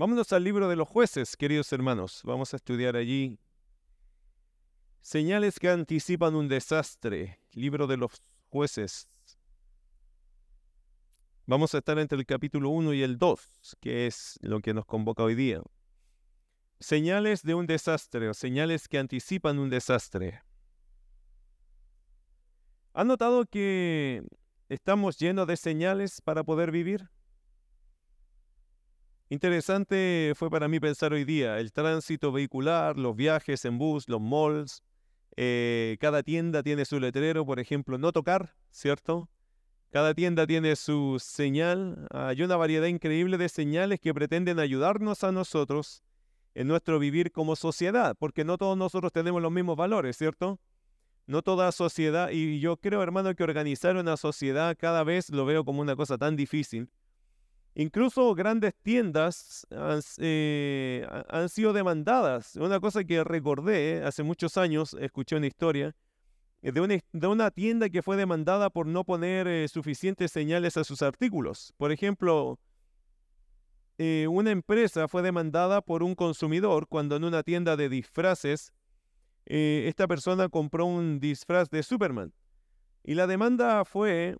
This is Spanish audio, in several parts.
Vámonos al libro de los jueces, queridos hermanos. Vamos a estudiar allí señales que anticipan un desastre. Libro de los jueces. Vamos a estar entre el capítulo 1 y el 2, que es lo que nos convoca hoy día. Señales de un desastre o señales que anticipan un desastre. ¿Han notado que estamos llenos de señales para poder vivir? Interesante fue para mí pensar hoy día el tránsito vehicular, los viajes en bus, los malls. Eh, cada tienda tiene su letrero, por ejemplo, no tocar, ¿cierto? Cada tienda tiene su señal. Hay una variedad increíble de señales que pretenden ayudarnos a nosotros en nuestro vivir como sociedad, porque no todos nosotros tenemos los mismos valores, ¿cierto? No toda sociedad, y yo creo, hermano, que organizar una sociedad cada vez lo veo como una cosa tan difícil Incluso grandes tiendas eh, han, sido demandadas. Una cosa que recordé eh, hace muchos años, escuché una historia eh, de una, de una tienda que fue demandada por no poner suficientes señales a sus artículos. Por ejemplo, una empresa fue demandada por un consumidor cuando en una tienda de disfraces esta persona compró un disfraz de Superman. Y la demanda fue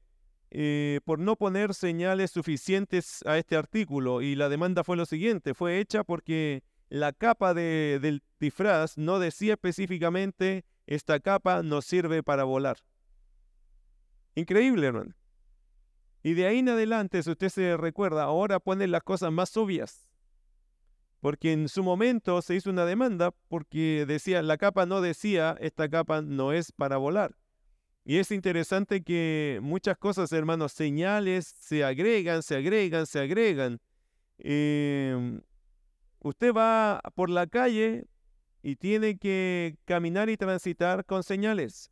eh, por no poner señales suficientes a este artículo y la demanda fue lo siguiente, fue hecha porque la capa del disfraz no decía específicamente esta capa nos sirve para volar. Increíble, hermano. Y de ahí en adelante, si usted se recuerda, ahora ponen las cosas más obvias. Porque en su momento se hizo una demanda porque decía, la capa no decía, esta capa no es para volar. Y es interesante que muchas cosas, hermanos, señales se agregan, se agregan, se agregan. Em, usted va por la calle y tiene que caminar y transitar con señales.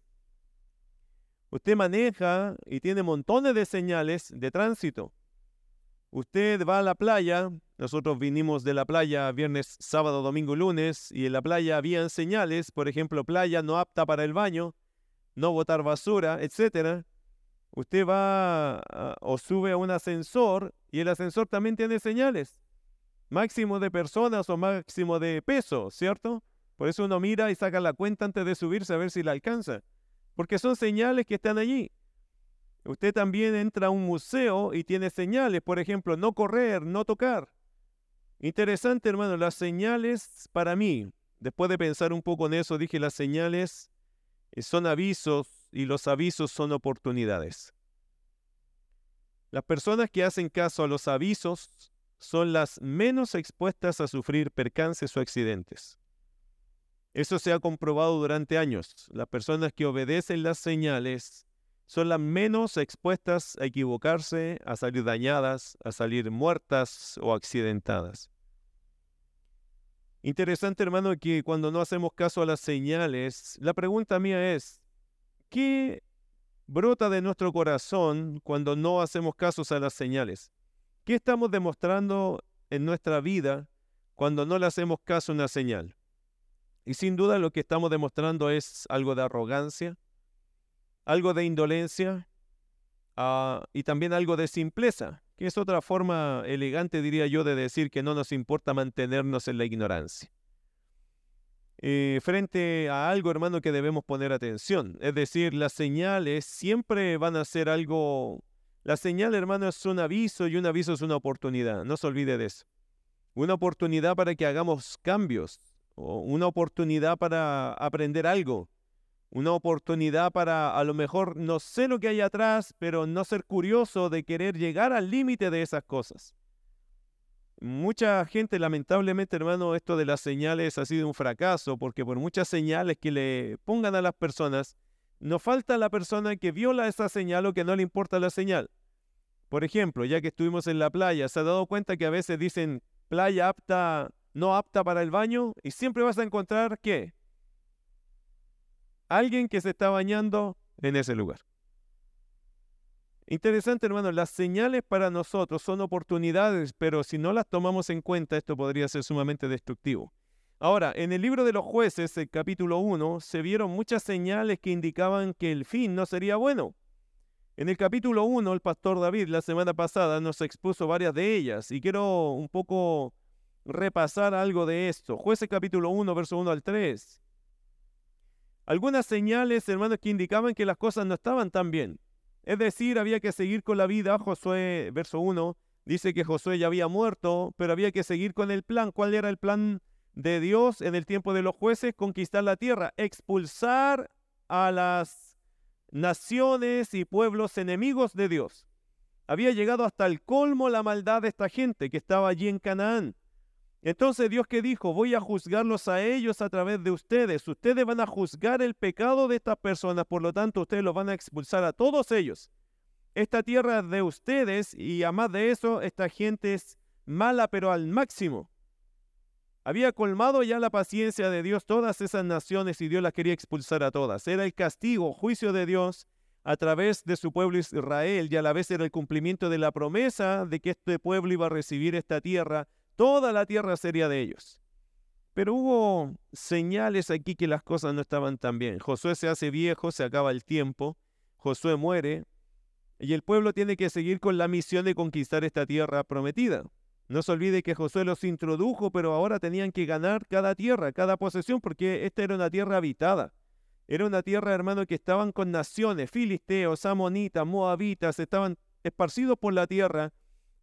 Usted maneja y tiene montones de señales de tránsito. Usted va a la playa, nosotros vinimos de la playa viernes, sábado, domingo, lunes, y en la playa habían señales, por ejemplo, playa no apta para el baño, no botar basura, etcétera, usted va o sube a un ascensor y el ascensor también tiene señales. Máximo de personas o máximo de peso, ¿cierto? Por eso uno mira y saca la cuenta antes de subirse a ver si la alcanza. Porque son señales que están allí. Usted también entra a un museo y tiene señales, por ejemplo, no correr, no tocar. Interesante, hermano, las señales para mí, después de pensar un poco en eso, dije las señales son avisos y los avisos son oportunidades. Las personas que hacen caso a los avisos son las menos expuestas a sufrir percances o accidentes. Eso se ha comprobado durante años. Las personas que obedecen las señales son las menos expuestas a equivocarse, a salir dañadas, a salir muertas o accidentadas. Interesante, hermano, que cuando no hacemos caso a las señales, la pregunta mía es, ¿qué brota de nuestro corazón cuando no hacemos caso a las señales? ¿Qué estamos demostrando en nuestra vida cuando no le hacemos caso a una señal? Y sin duda lo que estamos demostrando es algo de arrogancia, algo de indolencia ah, y también algo de simpleza que es otra forma elegante, diría yo, de decir que no nos importa mantenernos en la ignorancia. Eh, frente a algo, hermano, que debemos poner atención. Es decir, las señales siempre van a ser algo... La señal, hermano, es un aviso y un aviso es una oportunidad. No se olvide de eso. Una oportunidad para que hagamos cambios o una oportunidad para aprender algo una oportunidad para a lo mejor no sé lo que hay atrás, pero no ser curioso de querer llegar al límite de esas cosas. Mucha gente, lamentablemente, hermano, esto de las señales ha sido un fracaso, porque por muchas señales que le pongan a las personas, no falta la persona que viola esa señal o que no le importa la señal. Por ejemplo, ya que estuvimos en la playa, ¿se ha dado cuenta que a veces dicen playa apta, no apta para el baño? Y siempre vas a encontrar, ¿qué? Alguien que se está bañando en ese lugar. Interesante, hermano, las señales para nosotros son oportunidades, pero si no las tomamos en cuenta, esto podría ser sumamente destructivo. Ahora, en el libro de los jueces, el capítulo 1, se vieron muchas señales que indicaban que el fin no sería bueno. En el capítulo 1, el pastor David la semana pasada nos expuso varias de ellas y quiero un poco repasar algo de esto. Jueces capítulo 1, verso 1 al 3. Algunas señales, hermanos, que indicaban que las cosas no estaban tan bien. Es decir, había que seguir con la vida. Josué, verso 1, dice que Josué ya había muerto, pero había que seguir con el plan. ¿Cuál era el plan de Dios en el tiempo de los jueces? Conquistar la tierra, expulsar a las naciones y pueblos enemigos de Dios. Había llegado hasta el colmo la maldad de esta gente que estaba allí en Canaán. Entonces Dios que dijo, voy a juzgarlos a ellos a través de ustedes. Ustedes van a juzgar el pecado de estas personas, por lo tanto ustedes los van a expulsar a todos ellos. Esta tierra es de ustedes y además de eso, esta gente es mala pero al máximo. Había colmado ya la paciencia de Dios todas esas naciones y Dios las quería expulsar a todas. Era el castigo, juicio de Dios a través de su pueblo Israel y a la vez era el cumplimiento de la promesa de que este pueblo iba a recibir esta tierra, toda la tierra sería de ellos. Pero hubo señales aquí que las cosas no estaban tan bien. Josué se hace viejo, se acaba el tiempo, Josué muere y el pueblo tiene que seguir con la misión de conquistar esta tierra prometida. No se olvide que Josué los introdujo, pero ahora tenían que ganar cada tierra, cada posesión, porque esta era una tierra habitada. Era una tierra, hermano, que estaban con naciones, filisteos, amonitas, moabitas, estaban esparcidos por la tierra,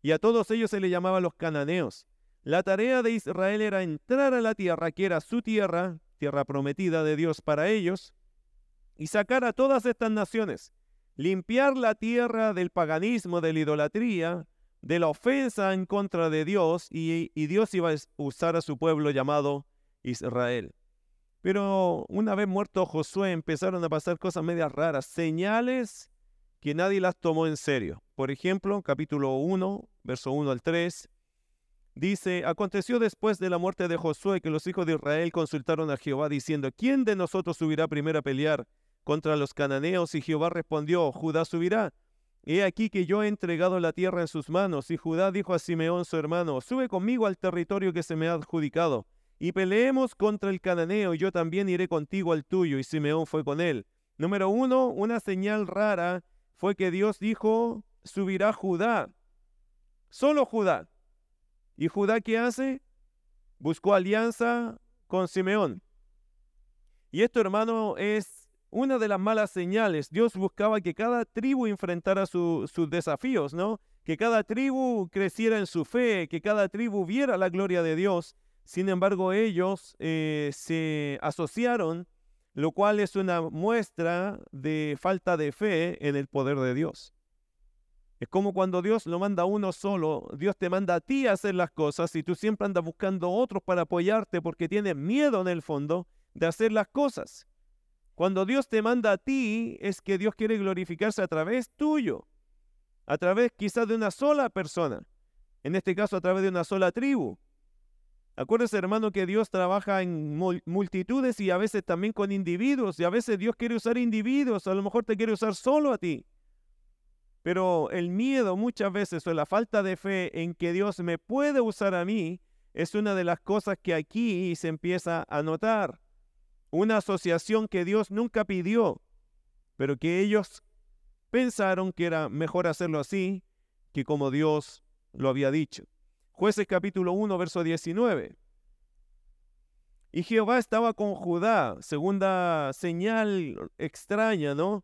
y a todos ellos se les llamaba los cananeos. La tarea de Israel era entrar a la tierra, que era su tierra, tierra prometida de Dios para ellos, y sacar a todas estas naciones, limpiar la tierra del paganismo, de la idolatría, de la ofensa en contra de Dios y, Dios iba a usar a su pueblo llamado Israel. Pero una vez muerto Josué empezaron a pasar cosas medias raras, señales que nadie las tomó en serio. Por ejemplo, capítulo 1, verso 1 al 3, dice, aconteció después de la muerte de Josué que los hijos de Israel consultaron a Jehová diciendo, ¿quién de nosotros subirá primero a pelear contra los cananeos? Y Jehová respondió, Judá subirá. He aquí que yo he entregado la tierra en sus manos. Y Judá dijo a Simeón su hermano, sube conmigo al territorio que se me ha adjudicado, y peleemos contra el cananeo, y yo también iré contigo al tuyo. Y Simeón fue con él. Número uno, una señal rara fue que Dios dijo, subirá Judá. Solo Judá. ¿Y Judá qué hace? Buscó alianza con Simeón. Y esto, hermano, es una de las malas señales. Dios buscaba que cada tribu enfrentara sus desafíos, ¿no? Que cada tribu creciera en su fe, que cada tribu viera la gloria de Dios. Sin embargo, ellos eh, se asociaron, lo cual es una muestra de falta de fe en el poder de Dios. Es como cuando Dios lo manda a uno solo, Dios te manda a ti a hacer las cosas y tú siempre andas buscando otros para apoyarte porque tienes miedo en el fondo de hacer las cosas. Cuando Dios te manda a ti, es que Dios quiere glorificarse a través tuyo, a través quizás de una sola persona, en este caso a través de una sola tribu. Acuérdese, hermano, que Dios trabaja en multitudes y a veces también con individuos, y a veces Dios quiere usar individuos, a lo mejor te quiere usar solo a ti. Pero el miedo muchas veces o la falta de fe en que Dios me puede usar a mí es una de las cosas que aquí se empieza a notar una asociación que Dios nunca pidió, pero que ellos pensaron que era mejor hacerlo así que como Dios lo había dicho. Jueces capítulo 1, verso 19. Y Jehová estaba con Judá, segunda señal extraña, ¿no?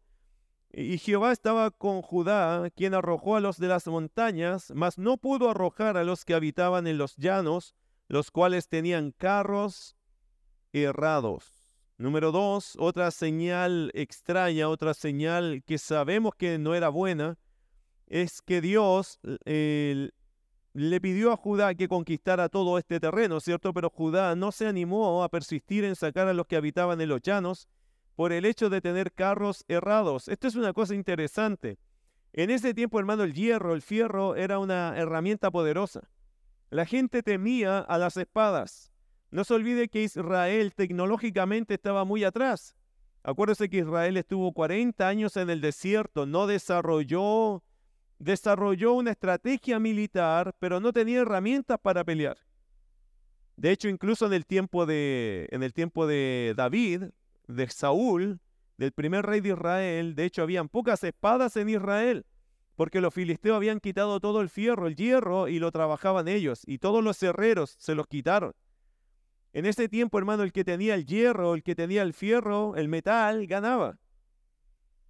Y Jehová estaba con Judá, quien arrojó a los de las montañas, mas no pudo arrojar a los que habitaban en los llanos, los cuales tenían carros errados. Número dos, otra señal extraña, otra señal que sabemos que no era buena, es que Dios le pidió a Judá que conquistara todo este terreno, ¿cierto? Pero Judá no se animó a persistir en sacar a los que habitaban en los llanos por el hecho de tener carros errados. Esto es una cosa interesante. En ese tiempo, hermano, el hierro, el fierro era una herramienta poderosa. La gente temía a las espadas. No se olvide que Israel tecnológicamente estaba muy atrás. Acuérdese que Israel estuvo 40 años en el desierto, no desarrolló, desarrolló una estrategia militar, pero no tenía herramientas para pelear. De hecho, incluso en el tiempo de, en el tiempo de David, de Saúl, del primer rey de Israel, de hecho, habían pocas espadas en Israel porque los filisteos habían quitado todo el fierro, el hierro, y lo trabajaban ellos, y todos los herreros se los quitaron. En ese tiempo, hermano, el que tenía el hierro, el que tenía el fierro, el metal, ganaba.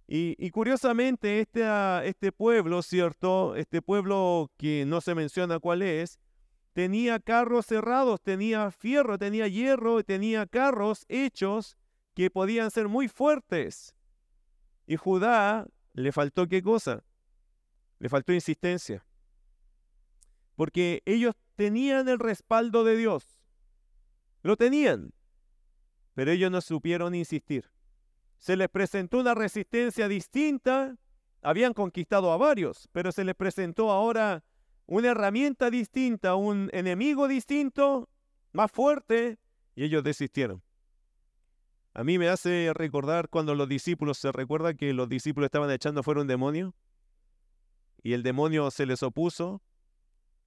Y, curiosamente, este, este pueblo, ¿cierto? Este pueblo que no se menciona cuál es, tenía carros cerrados, tenía fierro, tenía hierro, tenía carros hechos que podían ser muy fuertes. Y Judá le faltó qué cosa? Le faltó insistencia. Porque ellos tenían el respaldo de Dios. Lo tenían. Pero ellos no supieron insistir. Se les presentó una resistencia distinta. Habían conquistado a varios, pero se les presentó ahora una herramienta distinta, un enemigo distinto, más fuerte, y ellos desistieron. A mí me hace recordar cuando los discípulos, se recuerda que los discípulos estaban echando fuera un demonio y el demonio se les opuso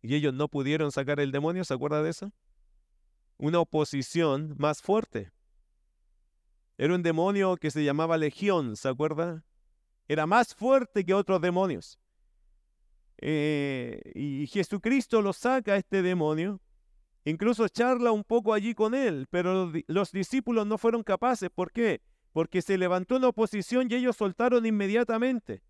y ellos no pudieron sacar el demonio, ¿se acuerda de eso? Una oposición más fuerte. Era un demonio que se llamaba Legión, ¿se acuerda? Era más fuerte que otros demonios. Eh, y Jesucristo lo saca este demonio Incluso charla un poco allí con él, pero los discípulos no fueron capaces. ¿Por qué? Porque se levantó una oposición y ellos soltaron inmediatamente.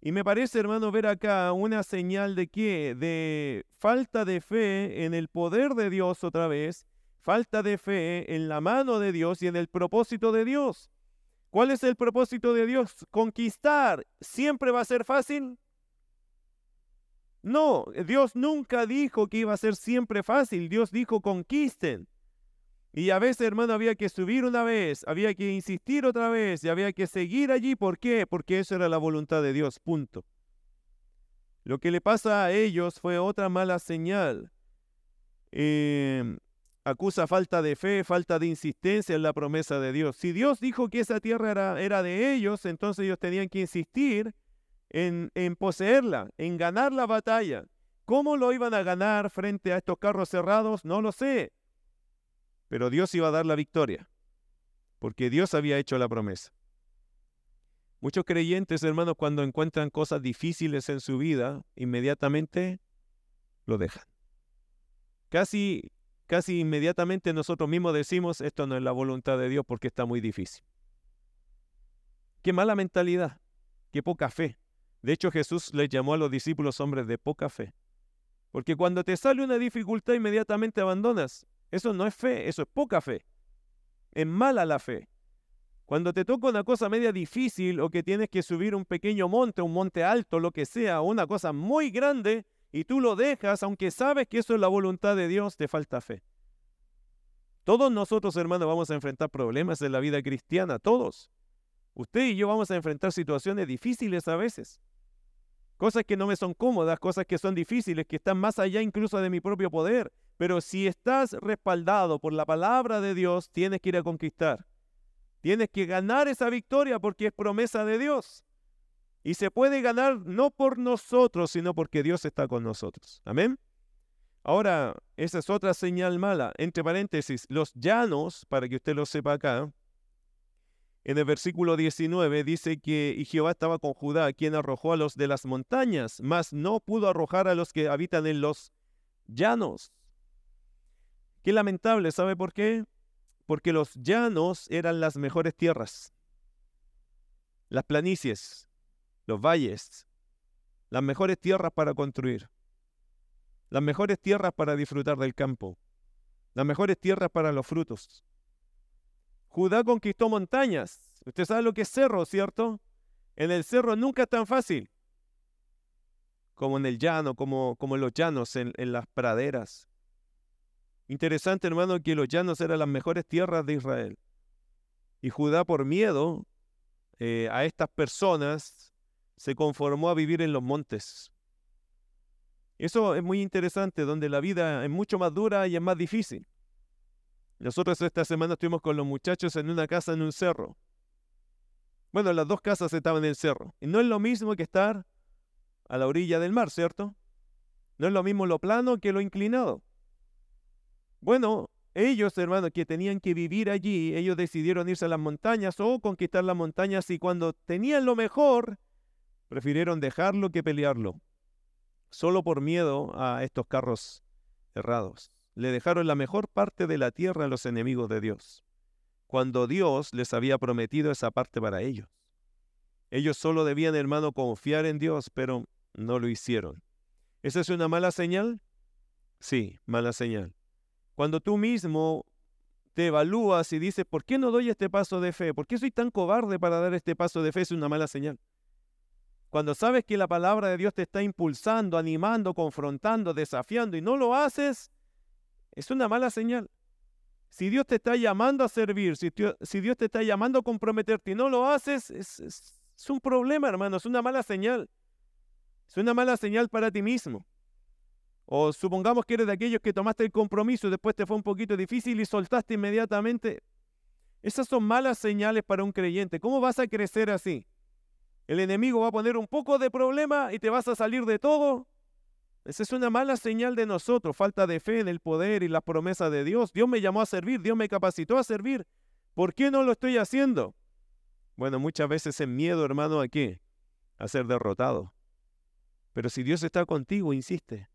Y me parece, hermano, ver acá una señal de qué? De falta de fe en el poder de Dios otra vez, falta de fe en la mano de Dios y en el propósito de Dios. ¿Cuál es el propósito de Dios? Conquistar. ¿Siempre va a ser fácil? No, Dios nunca dijo que iba a ser siempre fácil. Dios dijo conquisten. Y a veces, hermano, había que subir una vez, había que insistir otra vez y había que seguir allí. ¿Por qué? Porque eso era la voluntad de Dios. Punto. Lo que le pasa a ellos fue otra mala señal. Em, acusa falta de fe, falta de insistencia en la promesa de Dios. Si Dios dijo que esa tierra era, era de ellos, entonces ellos tenían que insistir en, poseerla, en ganar la batalla. ¿Cómo lo iban a ganar frente a estos carros cerrados? No lo sé. Pero Dios iba a dar la victoria, porque Dios había hecho la promesa. Muchos creyentes, hermanos, cuando encuentran cosas difíciles en su vida, inmediatamente lo dejan. Casi, casi inmediatamente nosotros mismos decimos, esto no es la voluntad de Dios porque está muy difícil. Qué mala mentalidad, qué poca fe. De hecho, Jesús les llamó a los discípulos hombres de poca fe. Porque cuando te sale una dificultad, inmediatamente abandonas. Eso no es fe, eso es poca fe. Es mala la fe. Cuando te toca una cosa media difícil o que tienes que subir un pequeño monte, un monte alto, lo que sea, una cosa muy grande, y tú lo dejas, aunque sabes que eso es la voluntad de Dios, te falta fe. Todos nosotros, hermanos, vamos a enfrentar problemas en la vida cristiana, todos. Usted y yo vamos a enfrentar situaciones difíciles a veces cosas que no me son cómodas, cosas que son difíciles, que están más allá incluso de mi propio poder. Pero si estás respaldado por la palabra de Dios, tienes que ir a conquistar. Tienes que ganar esa victoria porque es promesa de Dios. Y se puede ganar no por nosotros, sino porque Dios está con nosotros. Amén. Ahora, esa es otra señal mala. Entre paréntesis, los llanos, para que usted lo sepa acá, en el versículo 19 dice que y Jehová estaba con Judá, quien arrojó a los de las montañas, mas no pudo arrojar a los que habitan en los llanos. Qué lamentable, ¿sabe por qué? Porque los llanos eran las mejores tierras. Las planicies, los valles, las mejores tierras para construir, las mejores tierras para disfrutar del campo, las mejores tierras para los frutos. Judá conquistó montañas. Usted sabe lo que es cerro, ¿cierto? En el cerro nunca es tan fácil como en el llano, como, como en los llanos, en, las praderas. Interesante, hermano, que los llanos eran las mejores tierras de Israel. Y Judá, por miedo eh, a estas personas, se conformó a vivir en los montes. Eso es muy interesante, donde la vida es mucho más dura y es más difícil. Nosotros esta semana estuvimos con los muchachos en una casa en un cerro. Bueno, las dos casas estaban en el cerro. Y no es lo mismo que estar a la orilla del mar, ¿cierto? No es lo mismo lo plano que lo inclinado. Bueno, ellos, hermanos, que tenían que vivir allí, ellos decidieron irse a las montañas o conquistar las montañas y cuando tenían lo mejor, Prefirieron dejarlo que pelearlo, solo por miedo a estos carros errados. Le dejaron la mejor parte de la tierra a los enemigos de Dios, cuando Dios les había prometido esa parte para ellos. Ellos solo debían, hermano, confiar en Dios, pero no lo hicieron. ¿Esa es una mala señal? Sí, mala señal. Cuando tú mismo te evalúas y dices, ¿por qué no doy este paso de fe? ¿Por qué soy tan cobarde para dar este paso de fe? Es una mala señal. Cuando sabes que la palabra de Dios te está impulsando, animando, confrontando, desafiando y no lo haces, es una mala señal. Si Dios te está llamando a servir, si, Dios te está llamando a comprometerte y no lo haces, es, es un problema, hermano, es una mala señal. Es una mala señal para ti mismo. O supongamos que eres de aquellos que tomaste el compromiso y después te fue un poquito difícil y soltaste inmediatamente. Esas son malas señales para un creyente. ¿Cómo vas a crecer así? El enemigo va a poner un poco de problema y te vas a salir de todo. Esa es una mala señal de nosotros, falta de fe en el poder y las promesas de Dios. Dios me llamó a servir, Dios me capacitó a servir. ¿Por qué no lo estoy haciendo? Bueno, muchas veces en miedo, hermano, ¿a? A ser derrotado. Pero si Dios está contigo, insiste.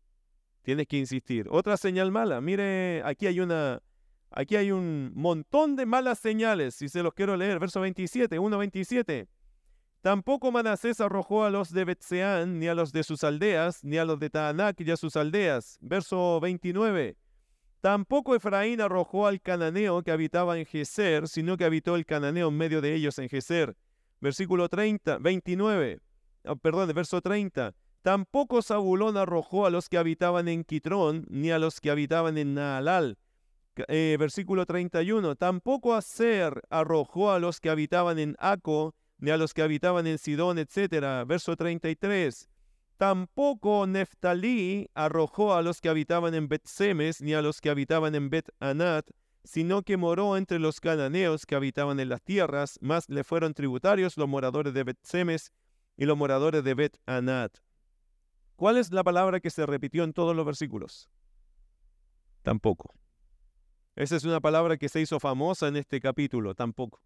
Tienes que insistir. Otra señal mala. Mire, aquí hay una, aquí hay un montón de malas señales, si se los quiero leer. Verso 27, 1.27. Tampoco Manasés arrojó a los de Betseán, ni a los de sus aldeas, ni a los de Taanac y a sus aldeas. Verso 29. Tampoco Efraín arrojó al cananeo que habitaba en Geser, sino que habitó el cananeo en medio de ellos en Geser. Versículo 30, 29. perdón, verso 30. Tampoco Zabulón arrojó a los que habitaban en Quitrón, ni a los que habitaban en Naalal. Eh, versículo 31. Tampoco Aser arrojó a los que habitaban en Aco, ni a los que habitaban en Sidón, etc. Verso 33. Tampoco Neftalí arrojó a los que habitaban en Bet-Semes, ni a los que habitaban en Bet-Anat, sino que moró entre los cananeos que habitaban en las tierras, más le fueron tributarios los moradores de Bet-Semes y los moradores de Bet-Anat. ¿Cuál es la palabra que se repitió en todos los versículos? Tampoco. Esa es una palabra que se hizo famosa en este capítulo, tampoco.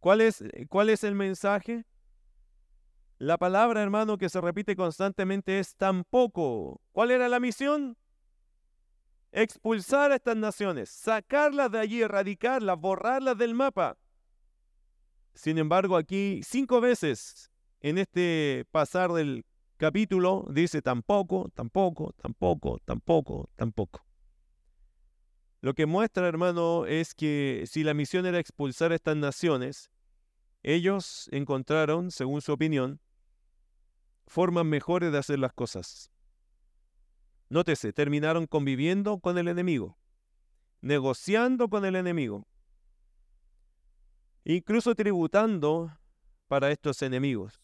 ¿Cuál es, eh, cuál es el mensaje? La palabra, hermano, que se repite constantemente es tampoco. ¿Cuál era la misión? Expulsar a estas naciones, sacarlas de allí, erradicarlas, borrarlas del mapa. Sin embargo, aquí cinco veces en este pasar del capítulo dice tampoco, tampoco, tampoco, tampoco, tampoco. Lo que muestra, hermano, es que si la misión era expulsar a estas naciones, ellos encontraron, según su opinión, formas mejores de hacer las cosas. Nótese, terminaron conviviendo con el enemigo, negociando con el enemigo, incluso tributando para estos enemigos,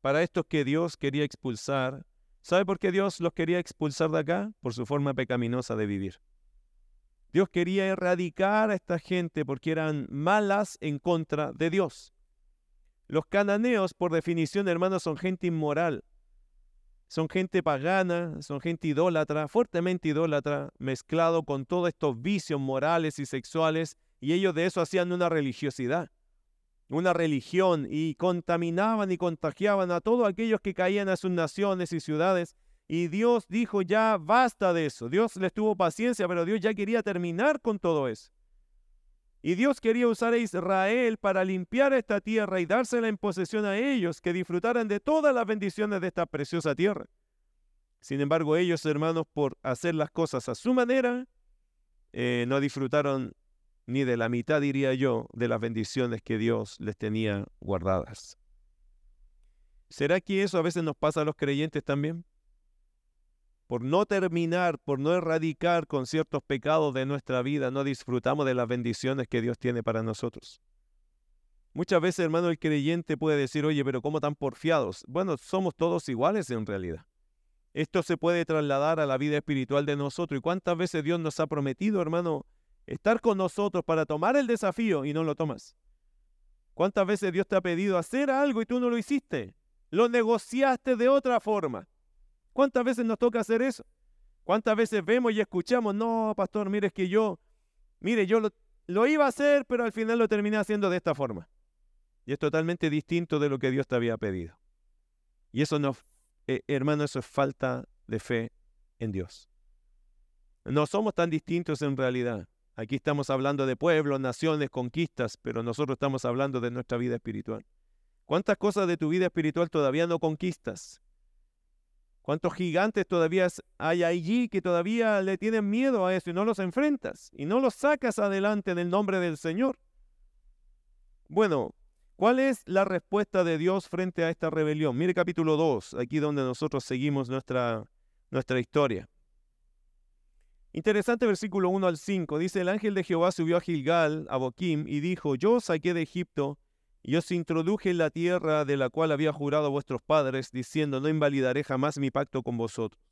para estos que Dios quería expulsar. ¿Sabe por qué Dios los quería expulsar de acá? Por su forma pecaminosa de vivir. Dios quería erradicar a esta gente porque eran malas en contra de Dios. Los cananeos, por definición, hermanos, son gente inmoral. Son gente pagana, son gente idólatra, fuertemente idólatra, mezclado con todos estos vicios morales y sexuales, y ellos de eso hacían una religiosidad, una religión, y contaminaban y contagiaban a todos aquellos que caían a sus naciones y ciudades. Y Dios dijo, ya basta de eso. Dios les tuvo paciencia, pero Dios ya quería terminar con todo eso. Y Dios quería usar a Israel para limpiar esta tierra y dársela en posesión a ellos, que disfrutaran de todas las bendiciones de esta preciosa tierra. Sin embargo, ellos, hermanos, por hacer las cosas a su manera, eh, no disfrutaron ni de la mitad, diría yo, de las bendiciones que Dios les tenía guardadas. ¿Será que eso a veces nos pasa a los creyentes también? Por no terminar, por no erradicar con ciertos pecados de nuestra vida, no disfrutamos de las bendiciones que Dios tiene para nosotros. Muchas veces, hermano, el creyente puede decir, oye, pero ¿cómo tan porfiados? Bueno, somos todos iguales en realidad. Esto se puede trasladar a la vida espiritual de nosotros. ¿Y cuántas veces Dios nos ha prometido, hermano, estar con nosotros para tomar el desafío y no lo tomas? ¿Cuántas veces Dios te ha pedido hacer algo y tú no lo hiciste? Lo negociaste de otra forma. ¿Cuántas veces nos toca hacer eso? ¿Cuántas veces vemos y escuchamos, no, pastor, mire, es que yo, mire, yo lo, iba a hacer, pero al final lo terminé haciendo de esta forma. Y es totalmente distinto de lo que Dios te había pedido. Y eso no, eh, hermano, eso es falta de fe en Dios. No somos tan distintos en realidad. Aquí estamos hablando de pueblos, naciones, conquistas, pero nosotros estamos hablando de nuestra vida espiritual. ¿Cuántas cosas de tu vida espiritual todavía no conquistas? ¿Cuántos gigantes todavía hay allí que todavía le tienen miedo a eso y no los enfrentas y no los sacas adelante en el nombre del Señor? Bueno, ¿cuál es la respuesta de Dios frente a esta rebelión? Mire capítulo 2, aquí donde nosotros seguimos nuestra, nuestra historia. Interesante versículo 1 al 5. Dice, el ángel de Jehová subió a Gilgal, a Boquim, y dijo, yo saqué de Egipto y os introduje en la tierra de la cual había jurado vuestros padres, diciendo, no invalidaré jamás mi pacto con vosotros.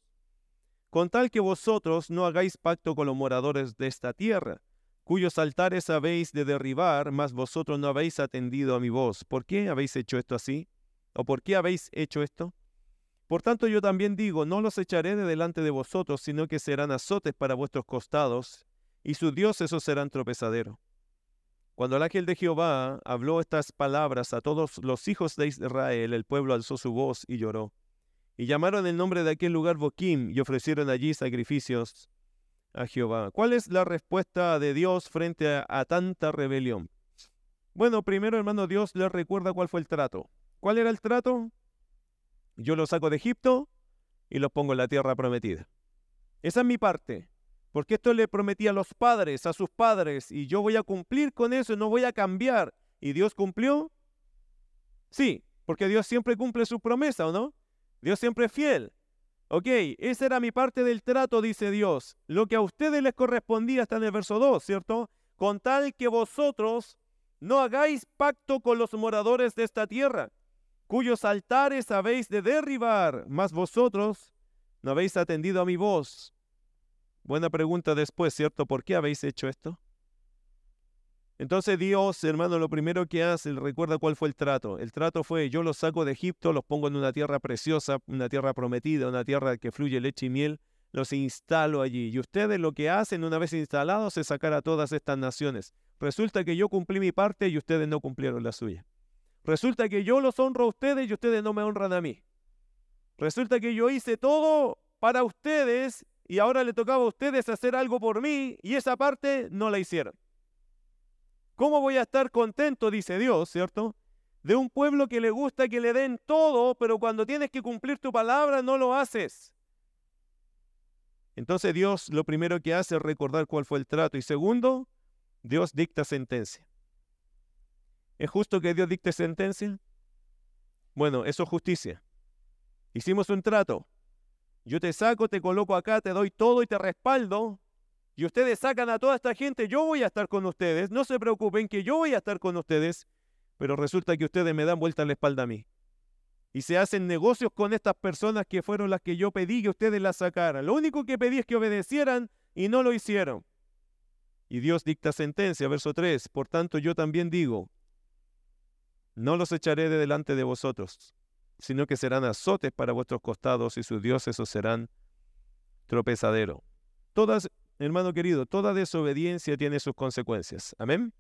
Con tal que vosotros no hagáis pacto con los moradores de esta tierra, cuyos altares habéis de derribar, mas vosotros no habéis atendido a mi voz. ¿Por qué habéis hecho esto así? ¿O por qué habéis hecho esto? Por tanto yo también digo, no los echaré de delante de vosotros, sino que serán azotes para vuestros costados, y sus dioses os serán tropezadero. Cuando el ángel de Jehová habló estas palabras a todos los hijos de Israel, el pueblo alzó su voz y lloró. Y llamaron el nombre de aquel lugar Boquim y ofrecieron allí sacrificios a Jehová. ¿Cuál es la respuesta de Dios frente a, tanta rebelión? Bueno, primero hermano Dios les recuerda cuál fue el trato. ¿Cuál era el trato? Yo los saco de Egipto y los pongo en la tierra prometida. Esa es mi parte. Porque esto le prometí a los padres, a sus padres, y yo voy a cumplir con eso, no voy a cambiar. ¿Y Dios cumplió? Sí, porque Dios siempre cumple su promesa, ¿o no? Dios siempre es fiel. Ok, esa era mi parte del trato, dice Dios. Lo que a ustedes les correspondía está en el verso 2, ¿cierto? Con tal que vosotros no hagáis pacto con los moradores de esta tierra cuyos altares habéis de derribar, mas vosotros no habéis atendido a mi voz. Buena pregunta después, ¿cierto? ¿Por qué habéis hecho esto? Entonces Dios, hermano, lo primero que hace, recuerda cuál fue el trato. El trato fue, yo los saco de Egipto, los pongo en una tierra preciosa, una tierra prometida, una tierra que fluye leche y miel, los instalo allí. Y ustedes lo que hacen una vez instalados es sacar a todas estas naciones. Resulta que yo cumplí mi parte y ustedes no cumplieron la suya. Resulta que yo los honro a ustedes y ustedes no me honran a mí. Resulta que yo hice todo para ustedes y ahora le tocaba a ustedes hacer algo por mí y esa parte no la hicieron. ¿Cómo voy a estar contento, dice Dios, ¿cierto? De un pueblo que le gusta que le den todo, pero cuando tienes que cumplir tu palabra no lo haces. Entonces Dios lo primero que hace es recordar cuál fue el trato y segundo, Dios dicta sentencia. ¿Es justo que Dios dicte sentencia? Bueno, eso es justicia. Hicimos un trato. Yo te saco, te coloco acá, te doy todo y te respaldo. Y ustedes sacan a toda esta gente, yo voy a estar con ustedes. No se preocupen que yo voy a estar con ustedes. Pero resulta que ustedes me dan vuelta la espalda a mí. Y se hacen negocios con estas personas que fueron las que yo pedí que ustedes las sacaran. Lo único que pedí es que obedecieran y no lo hicieron. Y Dios dicta sentencia, verso 3. Por tanto, yo también digo, no los echaré de delante de vosotros, sino que serán azotes para vuestros costados y sus dioses os serán tropezadero. Todas, hermano querido, toda desobediencia tiene sus consecuencias. Amén.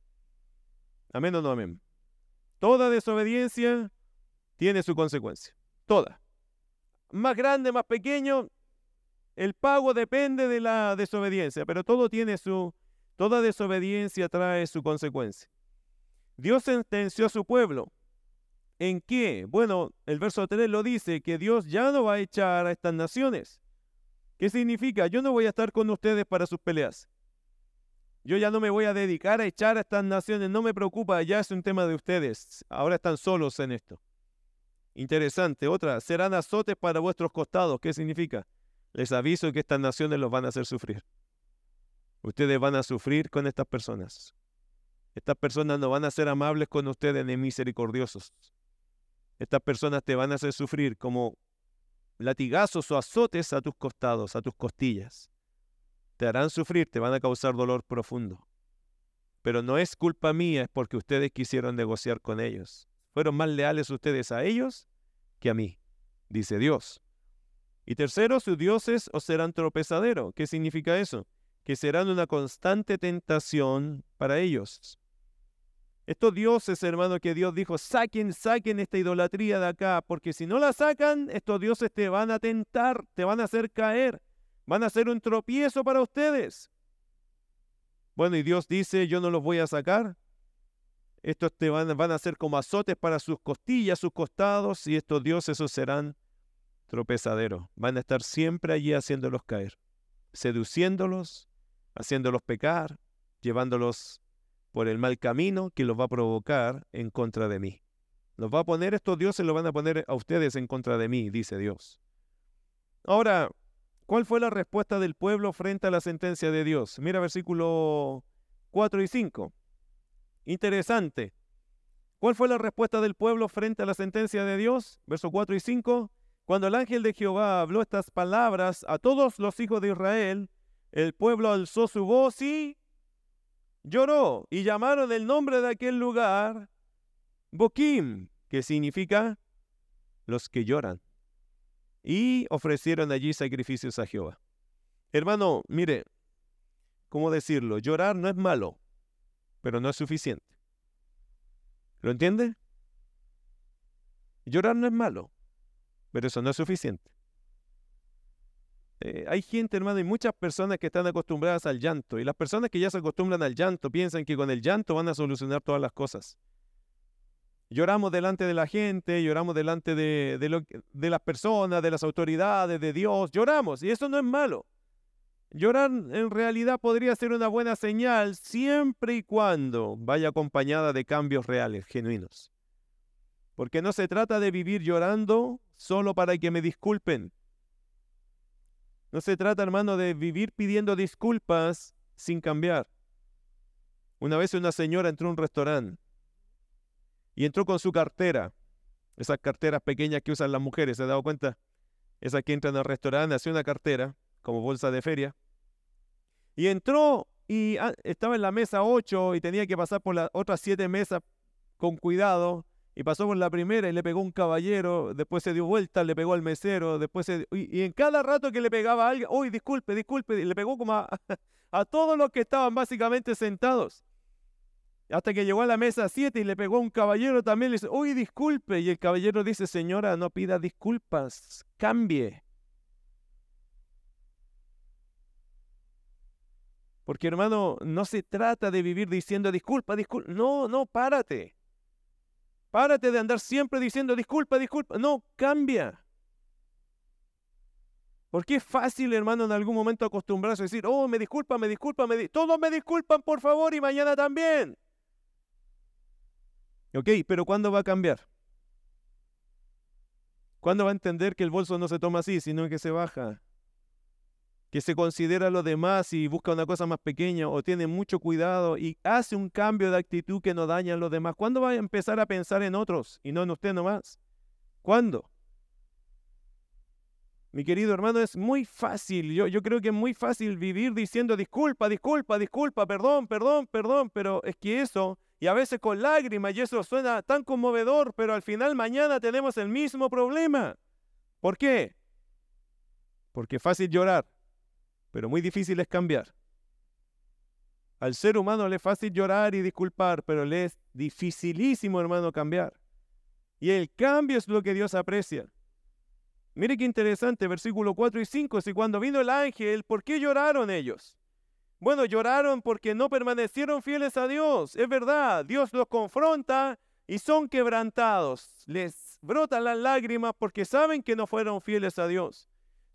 Amén o no amén. Toda desobediencia tiene su consecuencia. Toda. Más grande, más pequeño, el pago depende de la desobediencia, pero todo tiene su, toda desobediencia trae su consecuencia. Dios sentenció a su pueblo. ¿En qué? Bueno, el verso 3 lo dice, que Dios ya no va a echar a estas naciones. ¿Qué significa? Yo no voy a estar con ustedes para sus peleas. Yo ya no me voy a dedicar a echar a estas naciones, no me preocupa, ya es un tema de ustedes. Ahora están solos en esto. Interesante. Otra, serán azotes para vuestros costados. ¿Qué significa? Les aviso que estas naciones los van a hacer sufrir. Ustedes van a sufrir con estas personas. Estas personas no van a ser amables con ustedes ni misericordiosos. Estas personas te van a hacer sufrir como latigazos o azotes a tus costados, a tus costillas. Te harán sufrir, te van a causar dolor profundo. Pero no es culpa mía, es porque ustedes quisieron negociar con ellos. Fueron más leales ustedes a ellos que a mí, dice Dios. Y tercero, sus dioses os serán tropezadero. ¿Qué significa eso? Que serán una constante tentación para ellos. Estos dioses, hermano, que Dios dijo, saquen, saquen esta idolatría de acá, porque si no la sacan, estos dioses te van a tentar, te van a hacer caer, van a ser un tropiezo para ustedes. Bueno, y Dios dice, yo no los voy a sacar. Estos te van, a ser como azotes para sus costillas, sus costados, y estos dioses esos serán tropezaderos. Van a estar siempre allí haciéndolos caer, seduciéndolos, haciéndolos pecar, llevándolos por el mal camino que los va a provocar en contra de mí. Los va a poner estos dioses, los van a poner a ustedes en contra de mí, dice Dios. Ahora, ¿cuál fue la respuesta del pueblo frente a la sentencia de Dios? Mira versículo 4 y 5. Interesante. ¿Cuál fue la respuesta del pueblo frente a la sentencia de Dios? Verso 4 y 5. Cuando el ángel de Jehová habló estas palabras a todos los hijos de Israel, el pueblo alzó su voz y lloró y llamaron el nombre de aquel lugar Boquim, que significa los que lloran. Y ofrecieron allí sacrificios a Jehová. Hermano, mire, ¿cómo decirlo? Llorar no es malo, pero no es suficiente. ¿Lo entiende? Llorar no es malo, pero eso no es suficiente. Eh, hay gente, hermano, y muchas personas que están acostumbradas al llanto. Y las personas que ya se acostumbran al llanto piensan que con el llanto van a solucionar todas las cosas. Lloramos delante de la gente, lloramos delante de, de las personas, de las autoridades, de Dios. Lloramos y eso no es malo. Llorar en realidad podría ser una buena señal siempre y cuando vaya acompañada de cambios reales, genuinos. Porque no se trata de vivir llorando solo para que me disculpen. No se trata, hermano, de vivir pidiendo disculpas sin cambiar. Una vez una señora entró a un restaurante y entró con su cartera, esas carteras pequeñas que usan las mujeres, ¿se ha dado cuenta? Esas que entran al restaurante, hace una cartera como bolsa de feria. Y entró y ah, estaba en la mesa 8 y tenía que pasar por las otras 7 mesas con cuidado y pasó por la primera y le pegó un caballero, después se dio vuelta, le pegó al mesero, después se, y, en cada rato que le pegaba a alguien, uy, disculpe, disculpe, y le pegó como a, a todos los que estaban básicamente sentados. Hasta que llegó a la mesa 7 y le pegó a un caballero también, le dice, uy, disculpe, y el caballero dice, señora, no pida disculpas, cambie. Porque hermano, no se trata de vivir diciendo disculpa, disculpa. No, no, párate. Párate de andar siempre diciendo disculpa, disculpa. No, cambia. Porque es fácil, hermano, en algún momento acostumbrarse a decir, oh, me disculpa, me disculpa, me todos me disculpan, por favor, y mañana también. Ok, pero ¿cuándo va a cambiar? ¿Cuándo va a entender que el bolso no se toma así, sino que se baja? Que se considera lo demás y busca una cosa más pequeña o tiene mucho cuidado y hace un cambio de actitud que no daña a los demás. ¿Cuándo va a empezar a pensar en otros y no en usted nomás? ¿Cuándo? Mi querido hermano, es muy fácil, yo, yo creo que es muy fácil vivir diciendo disculpa, disculpa, disculpa, perdón, perdón, perdón, pero es que eso, y a veces con lágrimas, y eso suena tan conmovedor, pero al final mañana tenemos el mismo problema. ¿Por qué? Porque es fácil llorar, pero muy difícil es cambiar. Al ser humano le es fácil llorar y disculpar, pero le es dificilísimo, hermano, cambiar. Y el cambio es lo que Dios aprecia. Mire qué interesante, versículo 4 y 5. Si cuando vino el ángel, ¿por qué lloraron ellos? Bueno, lloraron porque no permanecieron fieles a Dios. Es verdad, Dios los confronta y son quebrantados. Les brotan las lágrimas porque saben que no fueron fieles a Dios.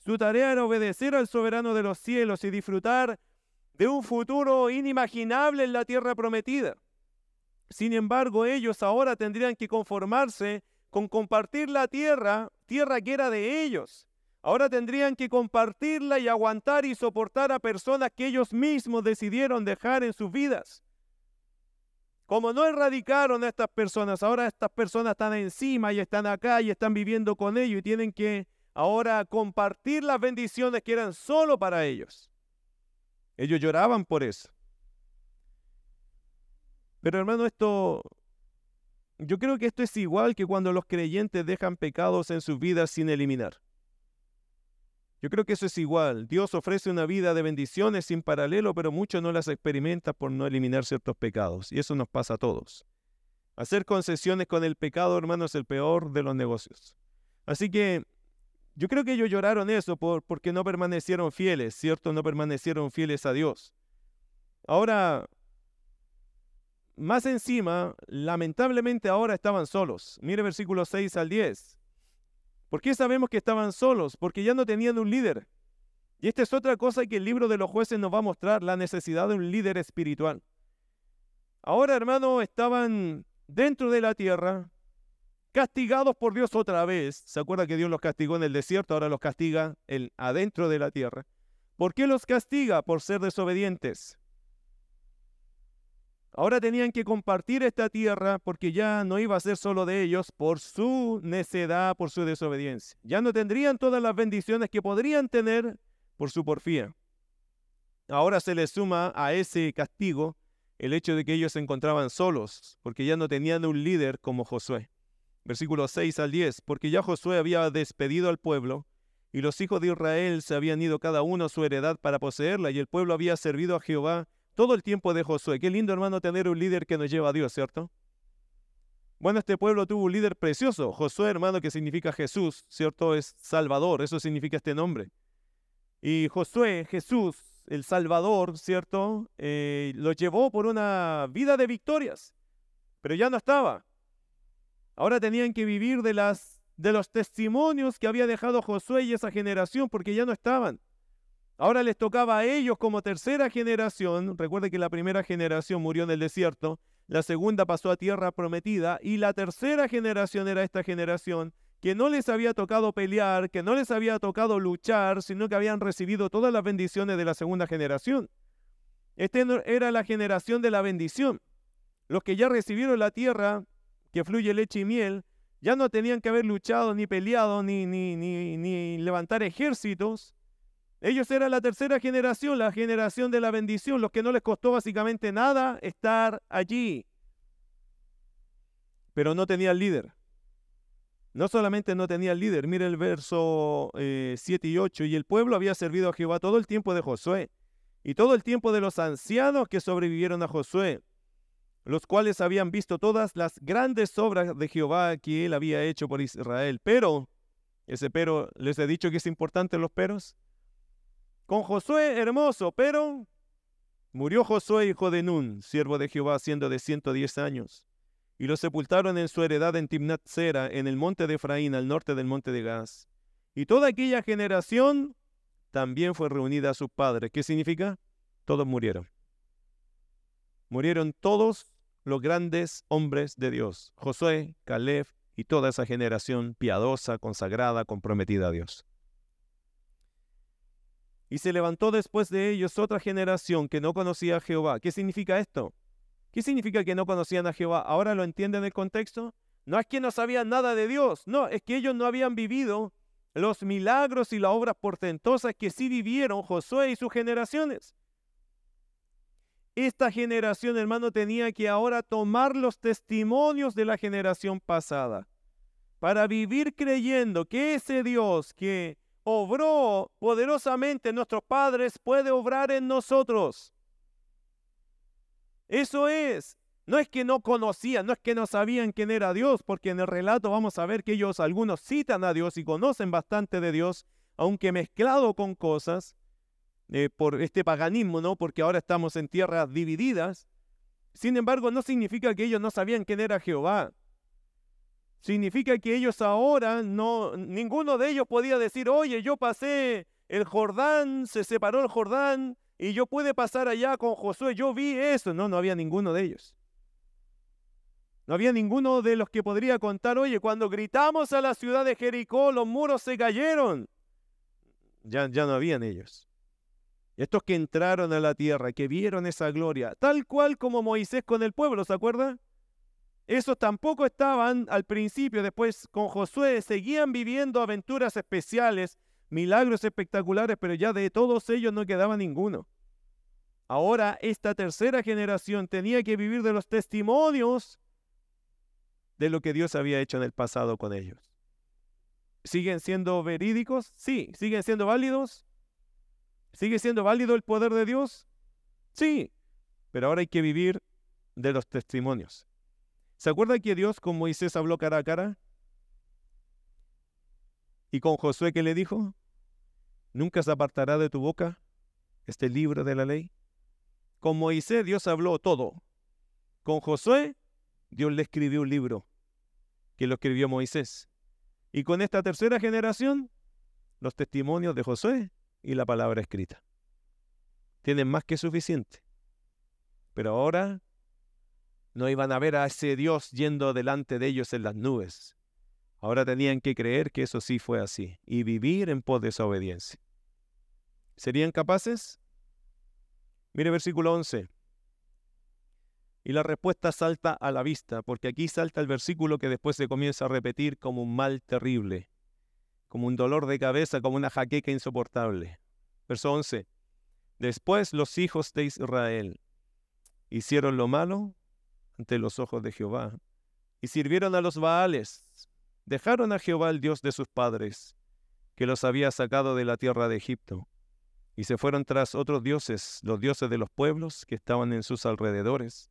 Su tarea era obedecer al soberano de los cielos y disfrutar de un futuro inimaginable en la tierra prometida. Sin embargo, ellos ahora tendrían que conformarse con compartir la tierra, tierra que era de ellos. Ahora tendrían que compartirla y aguantar y soportar a personas que ellos mismos decidieron dejar en sus vidas. Como no erradicaron a estas personas, ahora estas personas están encima y están acá y están viviendo con ellos y tienen que ahora compartir las bendiciones que eran solo para ellos. Ellos lloraban por eso. Pero hermano, esto, yo creo que esto es igual que cuando los creyentes dejan pecados en sus vidas sin eliminar. Yo creo que eso es igual. Dios ofrece una vida de bendiciones sin paralelo, pero muchos no las experimentan por no eliminar ciertos pecados. Y eso nos pasa a todos. Hacer concesiones con el pecado, hermano, es el peor de los negocios. Así que yo creo que ellos lloraron eso por, porque no permanecieron fieles, ¿cierto? No permanecieron fieles a Dios. Ahora, más encima, lamentablemente ahora estaban solos. Mire versículos 6 al 10. ¿Por qué sabemos que estaban solos? Porque ya no tenían un líder. Y esta es otra cosa que el libro de los jueces nos va a mostrar, la necesidad de un líder espiritual. Ahora, hermano, estaban dentro de la tierra, castigados por Dios otra vez. ¿Se acuerda que Dios los castigó en el desierto? Ahora los castiga el, adentro de la tierra. ¿Por qué los castiga? Por ser desobedientes. Ahora tenían que compartir esta tierra porque ya no iba a ser solo de ellos por su necedad, por su desobediencia. Ya no tendrían todas las bendiciones que podrían tener por su porfía. Ahora se les suma a ese castigo el hecho de que ellos se encontraban solos porque ya no tenían un líder como Josué. Versículos 6 al 10, porque ya Josué había despedido al pueblo y los hijos de Israel se habían ido cada uno a su heredad para poseerla y el pueblo había servido a Jehová todo el tiempo de Josué. Qué lindo, hermano, tener un líder que nos lleva a Dios, ¿cierto? Bueno, este pueblo tuvo un líder precioso. Josué, hermano, que significa Jesús, ¿cierto? Es Salvador, eso significa este nombre. Y Josué, Jesús, el Salvador, ¿cierto? Eh, lo llevó por una vida de victorias, pero ya no estaba. Ahora tenían que vivir de, las, de los testimonios que había dejado Josué y esa generación, porque ya no estaban. Ahora les tocaba a ellos como tercera generación. Recuerde que la primera generación murió en el desierto, la segunda pasó a tierra prometida y la tercera generación era esta generación que no les había tocado pelear, que no les había tocado luchar, sino que habían recibido todas las bendiciones de la segunda generación. Esta era la generación de la bendición. Los que ya recibieron la tierra, que fluye leche y miel, ya no tenían que haber luchado, ni peleado, ni, ni, ni, ni levantar ejércitos, ellos eran la tercera generación, la generación de la bendición, los que no les costó básicamente nada estar allí. Pero no tenían líder. No solamente no tenía líder, mire el verso 7 eh, y 8, y el pueblo había servido a Jehová todo el tiempo de Josué y todo el tiempo de los ancianos que sobrevivieron a Josué, los cuales habían visto todas las grandes obras de Jehová que él había hecho por Israel. Pero, ese pero, les he dicho que es importante los peros. Con Josué hermoso, pero murió Josué hijo de Nun, siervo de Jehová, siendo de 110 años, y lo sepultaron en su heredad en Timnat Sera, en el monte de Efraín, al norte del monte de Gaz. Y toda aquella generación también fue reunida a su padre. ¿Qué significa? Todos murieron. Murieron todos los grandes hombres de Dios, Josué, Caleb y toda esa generación piadosa, consagrada, comprometida a Dios. Y se levantó después de ellos otra generación que no conocía a Jehová. ¿Qué significa esto? ¿Qué significa que no conocían a Jehová? ¿Ahora lo entienden el contexto? No es que no sabían nada de Dios, no, es que ellos no habían vivido los milagros y las obras portentosas que sí vivieron Josué y sus generaciones. Esta generación, hermano, tenía que ahora tomar los testimonios de la generación pasada para vivir creyendo que ese Dios que obró poderosamente en nuestros padres, puede obrar en nosotros. Eso es. No es que no conocían, no es que no sabían quién era Dios, porque en el relato vamos a ver que ellos algunos citan a Dios y conocen bastante de Dios, aunque mezclado con cosas eh, por este paganismo, ¿no? Porque ahora estamos en tierras divididas. Sin embargo, no significa que ellos no sabían quién era Jehová significa que ellos ahora no, ninguno de ellos podía decir, oye, yo pasé el Jordán, se separó el Jordán y yo pude pasar allá con Josué, yo vi eso. No, no había ninguno de ellos. No había ninguno de los que podría contar, oye, cuando gritamos a la ciudad de Jericó, los muros se cayeron. Ya, ya no habían ellos. Estos que entraron a la tierra, que vieron esa gloria, tal cual como Moisés con el pueblo, ¿se acuerdan? Esos tampoco estaban al principio, después con Josué seguían viviendo aventuras especiales, milagros espectaculares, pero ya de todos ellos no quedaba ninguno. Ahora esta tercera generación tenía que vivir de los testimonios de lo que Dios había hecho en el pasado con ellos. ¿Siguen siendo verídicos? Sí. ¿Siguen siendo válidos? ¿Sigue siendo válido el poder de Dios? Sí. Pero ahora hay que vivir de los testimonios. ¿Se acuerda que Dios con Moisés habló cara a cara? ¿Y con Josué qué le dijo? Nunca se apartará de tu boca este libro de la ley. Con Moisés Dios habló todo. Con Josué Dios le escribió un libro que lo escribió Moisés. Y con esta tercera generación, los testimonios de Josué y la palabra escrita. Tienen más que suficiente. Pero ahora no iban a ver a ese Dios yendo delante de ellos en las nubes. Ahora tenían que creer que eso sí fue así y vivir en pos de esa obediencia. ¿Serían capaces? Mire versículo 11. Y la respuesta salta a la vista, porque aquí salta el versículo que después se comienza a repetir como un mal terrible, como un dolor de cabeza, como una jaqueca insoportable. Verso 11. Después los hijos de Israel hicieron lo malo ante los ojos de Jehová y sirvieron a los Baales. Dejaron a Jehová el Dios de sus padres, que los había sacado de la tierra de Egipto, y se fueron tras otros dioses, los dioses de los pueblos que estaban en sus alrededores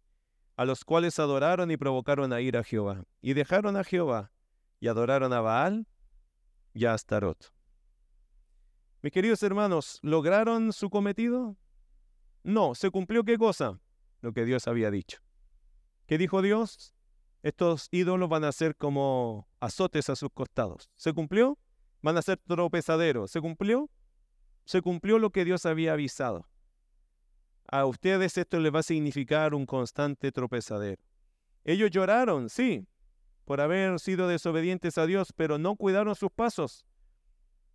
a los cuales adoraron y provocaron a ir a Jehová. Y dejaron a Jehová y adoraron a Baal y a. Mis queridos hermanos, ¿lograron su cometido? No, ¿se cumplió qué cosa? Lo que Dios había dicho. ¿Qué dijo Dios? Estos ídolos van a ser como azotes a sus costados. ¿Se cumplió? Van a ser tropezaderos. ¿Se cumplió? Se cumplió lo que Dios había avisado. A ustedes esto les va a significar un constante tropezadero. Ellos lloraron, sí, por haber sido desobedientes a Dios, pero no cuidaron sus pasos.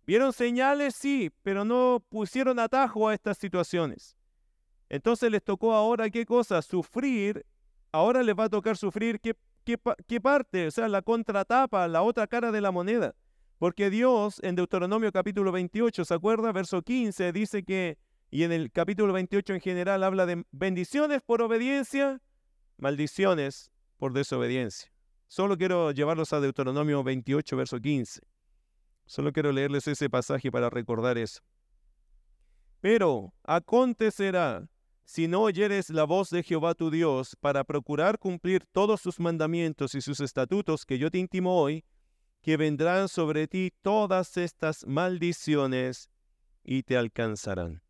Vieron señales, sí, pero no pusieron atajo a estas situaciones. Entonces les tocó ahora qué cosa? Sufrir. Ahora les va a tocar sufrir qué, qué, qué parte, o sea, la contratapa, la otra cara de la moneda. Porque Dios en Deuteronomio capítulo 28, ¿se acuerda? Verso 15 dice que y en el capítulo 28 en general habla de bendiciones por obediencia, maldiciones por desobediencia. Solo quiero llevarlos a Deuteronomio 28, verso 15. Solo quiero leerles ese pasaje para recordar eso. Pero acontecerá, si no oyeres la voz de Jehová tu Dios para procurar cumplir todos sus mandamientos y sus estatutos que yo te intimo hoy, que vendrán sobre ti todas estas maldiciones y te alcanzarán.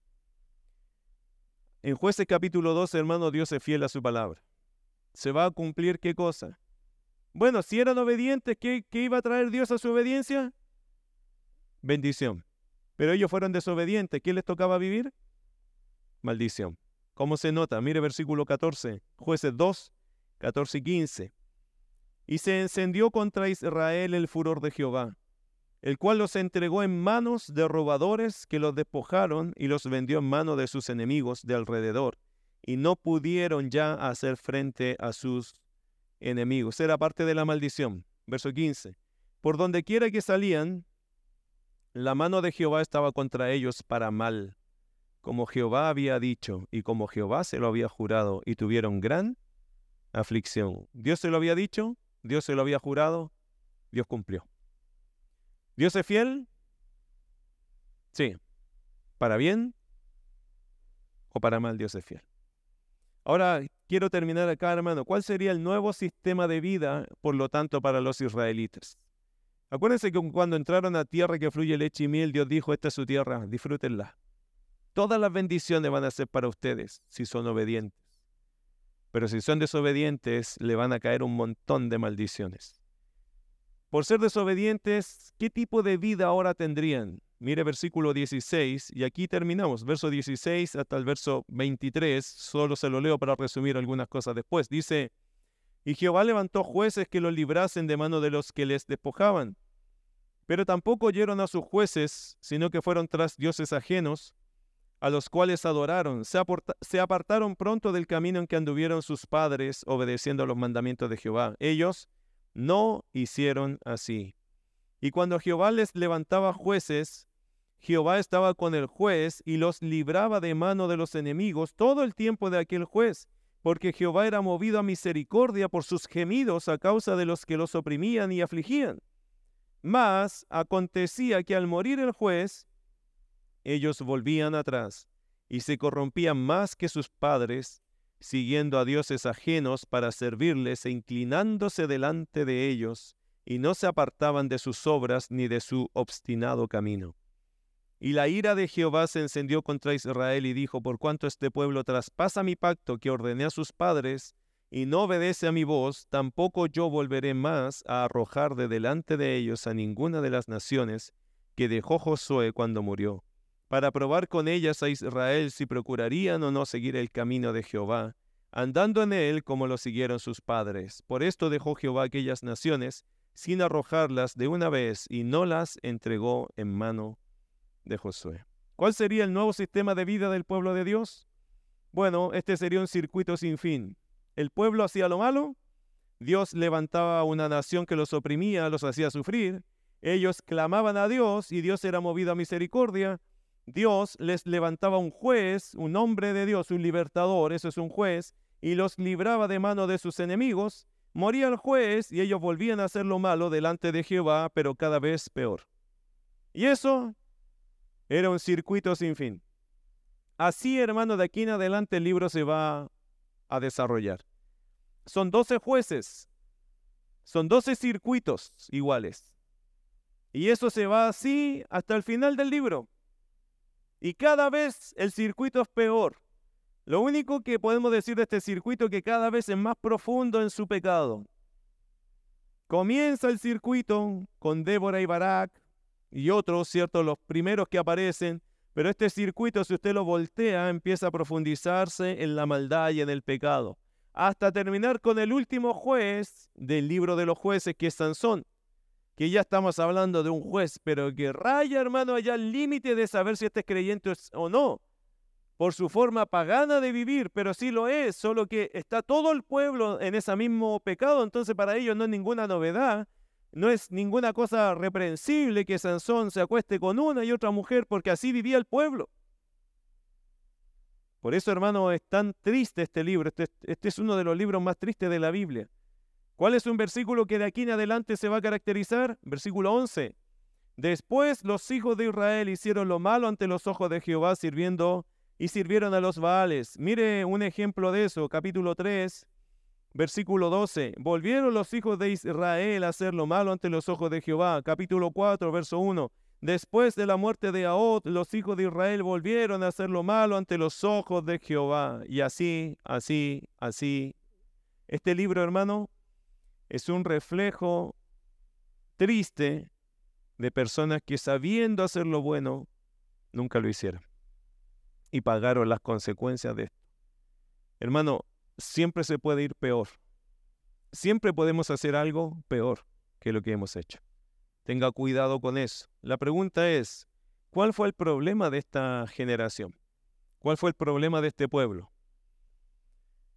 En jueces capítulo 12, hermano, Dios es fiel a su palabra. ¿Se va a cumplir qué cosa? Bueno, si eran obedientes, ¿qué, ¿qué, iba a traer Dios a su obediencia? Bendición. Pero ellos fueron desobedientes. ¿Qué les tocaba vivir? Maldición. ¿Cómo se nota? Mire versículo 14, jueces 2, 14 y 15. Y se encendió contra Israel el furor de Jehová, el cual los entregó en manos de robadores que los despojaron y los vendió en manos de sus enemigos de alrededor, y no pudieron ya hacer frente a sus enemigos. Era parte de la maldición. Verso 15. Por donde quiera que salían, la mano de Jehová estaba contra ellos para mal, como Jehová había dicho y como Jehová se lo había jurado, y tuvieron gran aflicción. Dios se lo había dicho, Dios se lo había jurado, Dios cumplió. ¿Dios es fiel? Sí. ¿Para bien o para mal Dios es fiel? Ahora quiero terminar acá, hermano. ¿Cuál sería el nuevo sistema de vida, por lo tanto, para los israelitas? Acuérdense que cuando entraron a tierra que fluye leche y miel, Dios dijo, esta es su tierra, disfrútenla. Todas las bendiciones van a ser para ustedes si son obedientes. Pero si son desobedientes, le van a caer un montón de maldiciones. Por ser desobedientes, ¿qué tipo de vida ahora tendrían? Mire versículo 16 y aquí terminamos, verso 16 hasta el verso 23, solo se lo leo para resumir algunas cosas después. Dice, y Jehová levantó jueces que los librasen de mano de los que les despojaban, pero tampoco oyeron a sus jueces, sino que fueron tras dioses ajenos, a los cuales adoraron, se, se apartaron pronto del camino en que anduvieron sus padres, obedeciendo a los mandamientos de Jehová. Ellos, no hicieron así. Y cuando Jehová les levantaba jueces, Jehová estaba con el juez y los libraba de mano de los enemigos todo el tiempo de aquel juez, porque Jehová era movido a misericordia por sus gemidos a causa de los que los oprimían y afligían. Mas acontecía que al morir el juez, ellos volvían atrás y se corrompían más que sus padres, siguiendo a dioses ajenos para servirles e inclinándose delante de ellos, y no se apartaban de sus obras ni de su obstinado camino. Y la ira de Jehová se encendió contra Israel y dijo, por cuanto este pueblo traspasa mi pacto que ordené a sus padres, y no obedece a mi voz, tampoco yo volveré más a arrojar de delante de ellos a ninguna de las naciones que dejó Josué cuando murió, para probar con ellas a Israel si procurarían o no seguir el camino de Jehová, andando en él como lo siguieron sus padres. Por esto dejó Jehová aquellas naciones, sin arrojarlas de una vez, y no las entregó en mano de Josué. ¿Cuál sería el nuevo sistema de vida del pueblo de Dios? Bueno, este sería un circuito sin fin el pueblo hacía lo malo, Dios levantaba una nación que los oprimía, los hacía sufrir, ellos clamaban a Dios y Dios era movido a misericordia, Dios les levantaba un juez, un hombre de Dios, un libertador, eso es un juez, y los libraba de mano de sus enemigos, moría el juez y ellos volvían a hacer lo malo delante de Jehová, pero cada vez peor. Y eso era un circuito sin fin. Así, hermano, de aquí en adelante el libro se va a desarrollar. Son 12 jueces, son 12 circuitos iguales. Y eso se va así hasta el final del libro. Y cada vez el circuito es peor. Lo único que podemos decir de este circuito es que cada vez es más profundo en su pecado. Comienza el circuito con Débora y Barak y otros, ¿cierto? Los primeros que aparecen. Pero este circuito, si usted lo voltea, empieza a profundizarse en la maldad y en el pecado hasta terminar con el último juez del libro de los jueces, que es Sansón, que ya estamos hablando de un juez, pero que raya, hermano, allá el límite de saber si este es creyente o no, por su forma pagana de vivir, pero sí lo es, solo que está todo el pueblo en ese mismo pecado, entonces para ellos no es ninguna novedad, no es ninguna cosa reprensible que Sansón se acueste con una y otra mujer, porque así vivía el pueblo. Por eso, hermano, es tan triste este libro. Este, este, es uno de los libros más tristes de la Biblia. ¿Cuál es un versículo que de aquí en adelante se va a caracterizar? Versículo 11. Después los hijos de Israel hicieron lo malo ante los ojos de Jehová sirviendo y sirvieron a los Baales. Mire un ejemplo de eso, capítulo 3, versículo 12. Volvieron los hijos de Israel a hacer lo malo ante los ojos de Jehová. Capítulo 4, verso 1. Después de la muerte de Ahod, los hijos de Israel volvieron a hacer lo malo ante los ojos de Jehová. Y así, así, así. Este libro, hermano, es un reflejo triste de personas que sabiendo hacer lo bueno, nunca lo hicieron. Y pagaron las consecuencias de esto. Hermano, siempre se puede ir peor. Siempre podemos hacer algo peor que lo que hemos hecho. Tenga cuidado con eso. La pregunta es, ¿cuál fue el problema de esta generación? ¿Cuál fue el problema de este pueblo?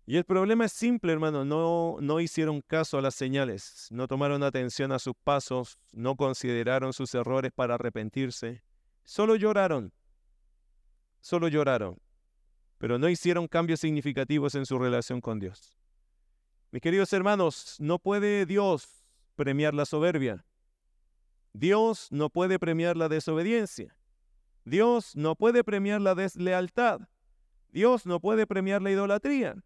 Y el problema es simple, hermano, no, no hicieron caso a las señales, no tomaron atención a sus pasos, no consideraron sus errores para arrepentirse, solo lloraron, solo lloraron, pero no hicieron cambios significativos en su relación con Dios. Mis queridos hermanos, no puede Dios premiar la soberbia, Dios no puede premiar la desobediencia. Dios no puede premiar la deslealtad. Dios no puede premiar la idolatría.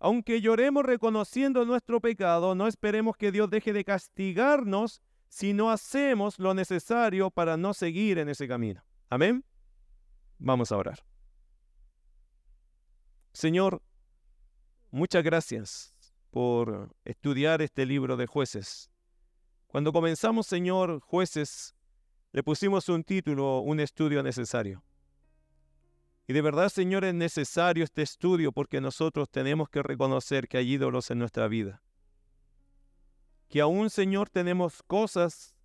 Aunque lloremos reconociendo nuestro pecado, no esperemos que Dios deje de castigarnos si no hacemos lo necesario para no seguir en ese camino. Amén. Vamos a orar. Señor, muchas gracias por estudiar este libro de jueces. Cuando comenzamos, Señor, jueces, le pusimos un título, un estudio necesario. Y de verdad, Señor, es necesario este estudio porque nosotros tenemos que reconocer que hay ídolos en nuestra vida. Que aún, Señor, tenemos cosas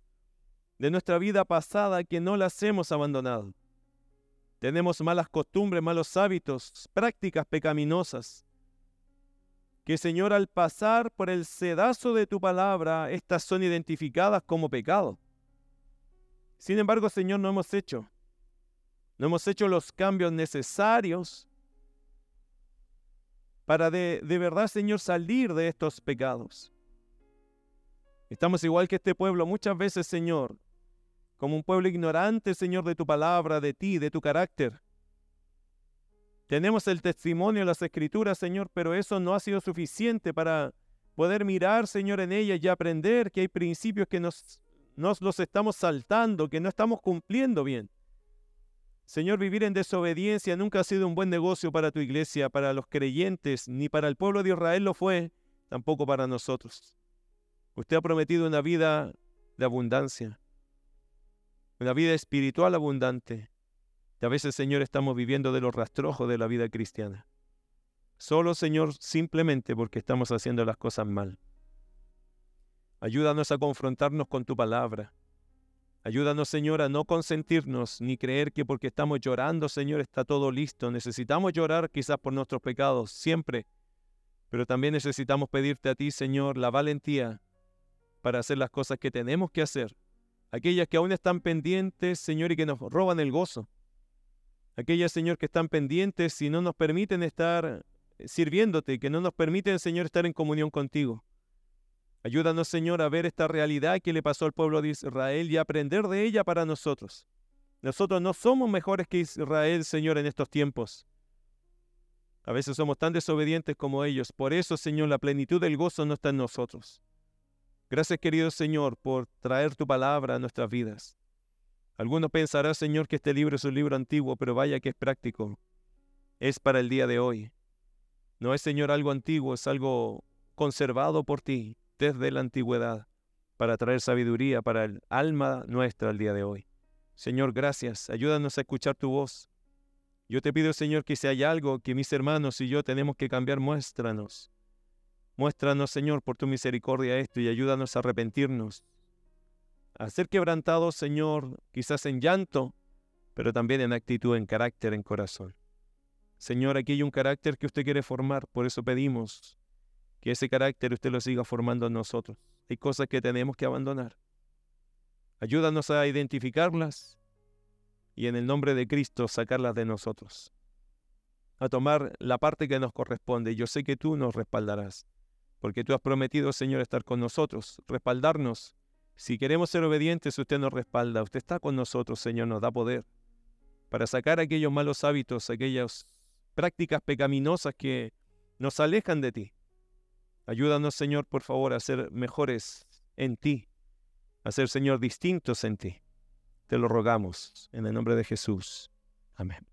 de nuestra vida pasada que no las hemos abandonado. Tenemos malas costumbres, malos hábitos, prácticas pecaminosas que Señor al pasar por el sedazo de tu palabra, estas son identificadas como pecado. Sin embargo, Señor, no hemos hecho, no hemos hecho los cambios necesarios para de, de verdad, Señor, salir de estos pecados. Estamos igual que este pueblo muchas veces, Señor, como un pueblo ignorante, Señor, de tu palabra, de ti, de tu carácter Tenemos el testimonio de las escrituras, Señor, pero eso no ha sido suficiente para poder mirar, Señor, en ellas y aprender que hay principios que nos, nos los estamos saltando, que no estamos cumpliendo bien. Señor, vivir en desobediencia nunca ha sido un buen negocio para tu iglesia, para los creyentes, ni para el pueblo de Israel lo fue, tampoco para nosotros. Usted ha prometido una vida de abundancia, una vida espiritual abundante. Y a veces, Señor, estamos viviendo de los rastrojos de la vida cristiana. Solo, Señor, simplemente porque estamos haciendo las cosas mal. Ayúdanos a confrontarnos con tu palabra. Ayúdanos, Señor, a no consentirnos ni creer que porque estamos llorando, Señor, está todo listo. Necesitamos llorar quizás por nuestros pecados, siempre. Pero también necesitamos pedirte a ti, Señor, la valentía para hacer las cosas que tenemos que hacer. Aquellas que aún están pendientes, Señor, y que nos roban el gozo aquellas, Señor, que están pendientes y no nos permiten estar sirviéndote, que no nos permiten, Señor, estar en comunión contigo. Ayúdanos, Señor, a ver esta realidad que le pasó al pueblo de Israel y aprender de ella para nosotros. Nosotros no somos mejores que Israel, Señor, en estos tiempos. A veces somos tan desobedientes como ellos. Por eso, Señor, la plenitud del gozo no está en nosotros. Gracias, querido Señor, por traer tu palabra a nuestras vidas. Algunos pensarán, Señor, que este libro es un libro antiguo, pero vaya que es práctico. Es para el día de hoy. No es, Señor, algo antiguo, es algo conservado por ti desde la antigüedad para traer sabiduría para el alma nuestra al día de hoy. Señor, gracias. Ayúdanos a escuchar tu voz. Yo te pido, Señor, que si hay algo que mis hermanos y yo tenemos que cambiar, muéstranos. Muéstranos, Señor, por tu misericordia esto y ayúdanos a arrepentirnos a ser quebrantados, Señor, quizás en llanto, pero también en actitud, en carácter, en corazón. Señor, aquí hay un carácter que usted quiere formar, por eso pedimos que ese carácter usted lo siga formando en nosotros. Hay cosas que tenemos que abandonar. Ayúdanos a identificarlas y en el nombre de Cristo sacarlas de nosotros. A tomar la parte que nos corresponde. Yo sé que tú nos respaldarás, porque tú has prometido, Señor, estar con nosotros, respaldarnos si queremos ser obedientes, usted nos respalda, usted está con nosotros, Señor, nos da poder para sacar aquellos malos hábitos, aquellas prácticas pecaminosas que nos alejan de ti. Ayúdanos, Señor, por favor, a ser mejores en ti, a ser, Señor, distintos en ti. Te lo rogamos en el nombre de Jesús. Amén.